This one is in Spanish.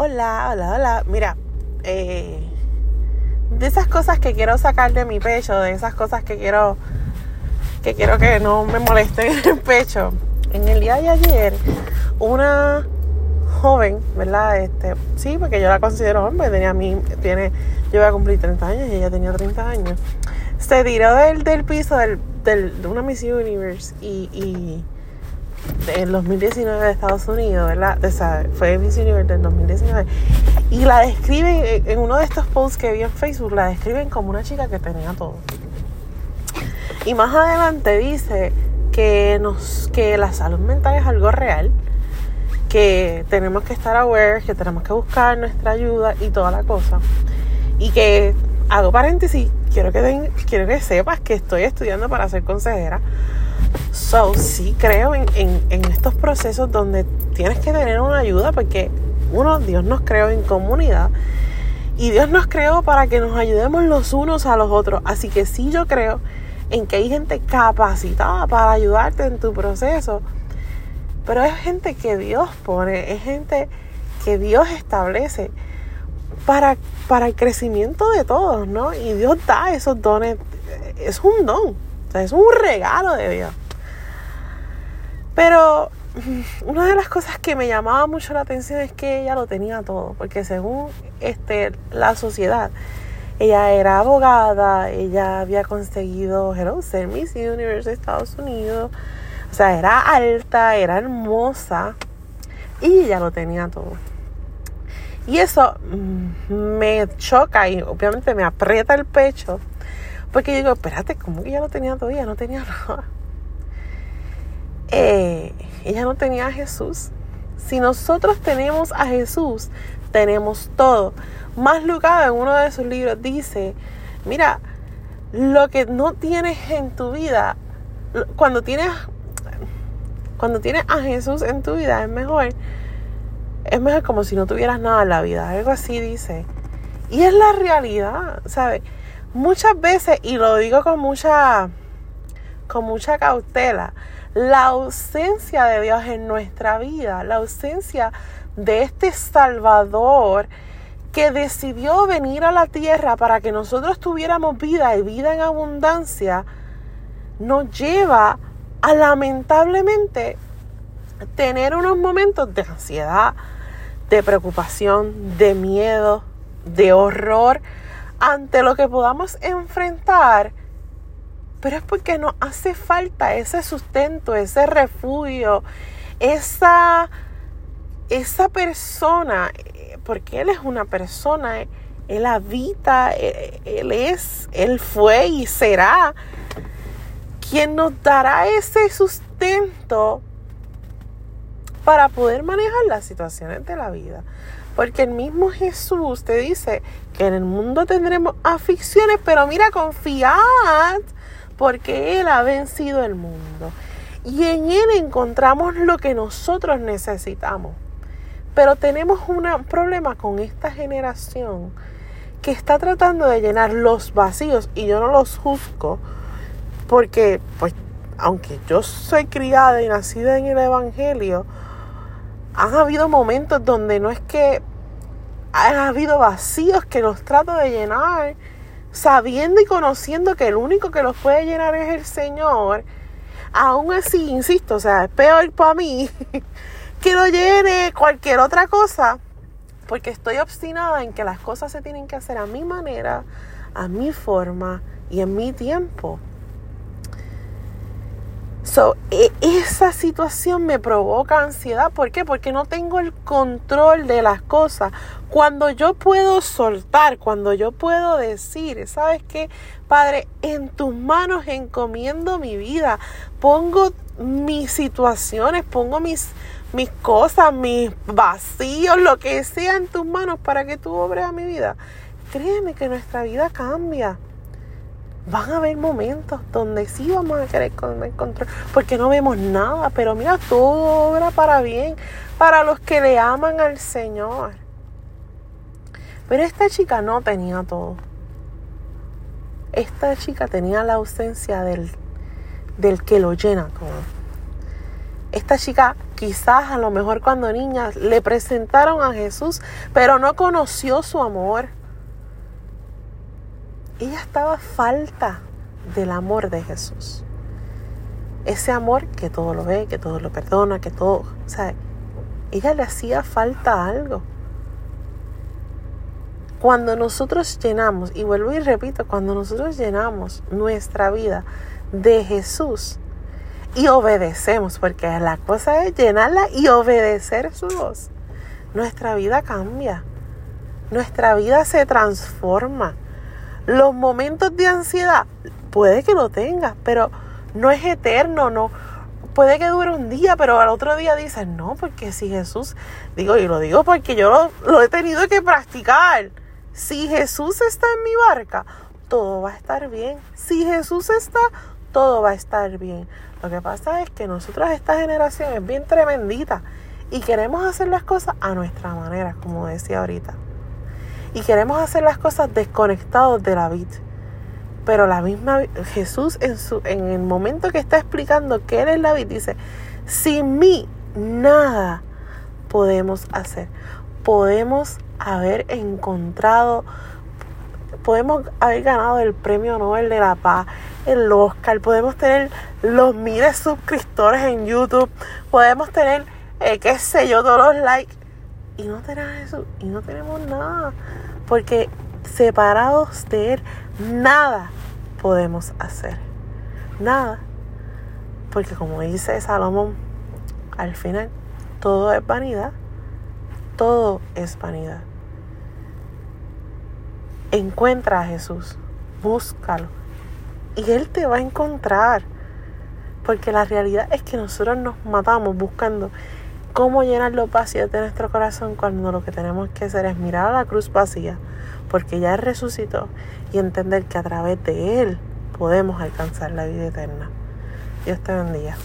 Hola, hola, hola. Mira, eh, de esas cosas que quiero sacar de mi pecho, de esas cosas que quiero que quiero que no me molesten en el pecho. En el día de ayer, una joven, ¿verdad? Este, sí, porque yo la considero hombre, tenía mi, tiene, yo voy a cumplir 30 años y ella tenía 30 años. Se tiró del, del piso del, de una Miss Universe y, y en 2019 de Estados Unidos, ¿verdad? O sea, fue Miss Universe del 2019. Y la describen, en uno de estos posts que vi en Facebook, la describen como una chica que tenía todo. Y más adelante dice que, nos, que la salud mental es algo real, que tenemos que estar aware, que tenemos que buscar nuestra ayuda y toda la cosa. Y que, hago paréntesis, quiero que, quiero que sepas que estoy estudiando para ser consejera. So, sí creo en, en, en estos procesos donde tienes que tener una ayuda porque, uno, Dios nos creó en comunidad y Dios nos creó para que nos ayudemos los unos a los otros. Así que sí yo creo en que hay gente capacitada para ayudarte en tu proceso. Pero es gente que Dios pone, es gente que Dios establece para, para el crecimiento de todos, ¿no? Y Dios da esos dones, es un don, o sea, es un regalo de Dios. Pero una de las cosas que me llamaba mucho la atención es que ella lo tenía todo, porque según este, la sociedad, ella era abogada, ella había conseguido, hello, ser Miss Universe de Estados Unidos. O sea, era alta, era hermosa y ella lo tenía todo. Y eso mm, me choca y obviamente me aprieta el pecho. Porque yo digo, espérate, ¿cómo que ella lo tenía todo? Ella no tenía nada. Eh, ella no tenía a Jesús. Si nosotros tenemos a Jesús, tenemos todo. Más Lucado en uno de sus libros dice, mira, lo que no tienes en tu vida, cuando tienes, cuando tienes a Jesús en tu vida, es mejor, es mejor como si no tuvieras nada en la vida, algo así dice. Y es la realidad, ¿sabes? Muchas veces, y lo digo con mucha, con mucha cautela, la ausencia de Dios en nuestra vida, la ausencia de este Salvador que decidió venir a la tierra para que nosotros tuviéramos vida y vida en abundancia, nos lleva a lamentablemente tener unos momentos de ansiedad, de preocupación, de miedo, de horror ante lo que podamos enfrentar. Pero es porque nos hace falta ese sustento, ese refugio, esa esa persona, eh, porque Él es una persona, Él habita, eh, Él es, Él fue y será quien nos dará ese sustento para poder manejar las situaciones de la vida. Porque el mismo Jesús te dice que en el mundo tendremos aflicciones, pero mira, confiad, porque Él ha vencido el mundo. Y en Él encontramos lo que nosotros necesitamos. Pero tenemos un problema con esta generación que está tratando de llenar los vacíos y yo no los juzgo porque, pues, aunque yo soy criada y nacida en el Evangelio, han habido momentos donde no es que han habido vacíos que los trato de llenar, sabiendo y conociendo que el único que los puede llenar es el Señor. Aún así, insisto, o sea, es peor para mí que lo llene cualquier otra cosa, porque estoy obstinada en que las cosas se tienen que hacer a mi manera, a mi forma y en mi tiempo. So, e, esa situación me provoca ansiedad. ¿Por qué? Porque no tengo el control de las cosas. Cuando yo puedo soltar, cuando yo puedo decir, ¿sabes qué? Padre, en tus manos encomiendo mi vida. Pongo mis situaciones, pongo mis, mis cosas, mis vacíos, lo que sea en tus manos para que tú obres a mi vida. Créeme que nuestra vida cambia. Van a haber momentos donde sí vamos a querer comer control, porque no vemos nada, pero mira, todo obra para bien, para los que le aman al Señor. Pero esta chica no tenía todo. Esta chica tenía la ausencia del, del que lo llena todo. Esta chica quizás a lo mejor cuando niña le presentaron a Jesús, pero no conoció su amor. Ella estaba falta del amor de Jesús. Ese amor que todo lo ve, que todo lo perdona, que todo, o sea, ella le hacía falta algo. Cuando nosotros llenamos, y vuelvo y repito, cuando nosotros llenamos nuestra vida de Jesús y obedecemos, porque la cosa es llenarla y obedecer su voz, nuestra vida cambia, nuestra vida se transforma. Los momentos de ansiedad puede que lo tengas, pero no es eterno, no. Puede que dure un día, pero al otro día dices, no, porque si Jesús, digo, y lo digo porque yo lo, lo he tenido que practicar. Si Jesús está en mi barca, todo va a estar bien. Si Jesús está, todo va a estar bien. Lo que pasa es que nosotros, esta generación es bien tremendita y queremos hacer las cosas a nuestra manera, como decía ahorita. Y queremos hacer las cosas desconectados de la vida. Pero la misma Jesús en, su, en el momento que está explicando que Él es la vida, dice, sin mí nada podemos hacer. Podemos haber encontrado, podemos haber ganado el premio Nobel de la Paz, el Oscar, podemos tener los miles de suscriptores en YouTube, podemos tener, eh, qué sé yo, todos los likes. Y no tenemos eso, y no tenemos nada. Porque separados de Él, nada podemos hacer. Nada. Porque como dice Salomón, al final todo es vanidad. Todo es vanidad. Encuentra a Jesús, búscalo y Él te va a encontrar. Porque la realidad es que nosotros nos matamos buscando cómo llenar los vacíos de nuestro corazón cuando lo que tenemos que hacer es mirar a la cruz vacía, porque ya resucitó y entender que a través de Él podemos alcanzar la vida eterna. Dios te bendiga.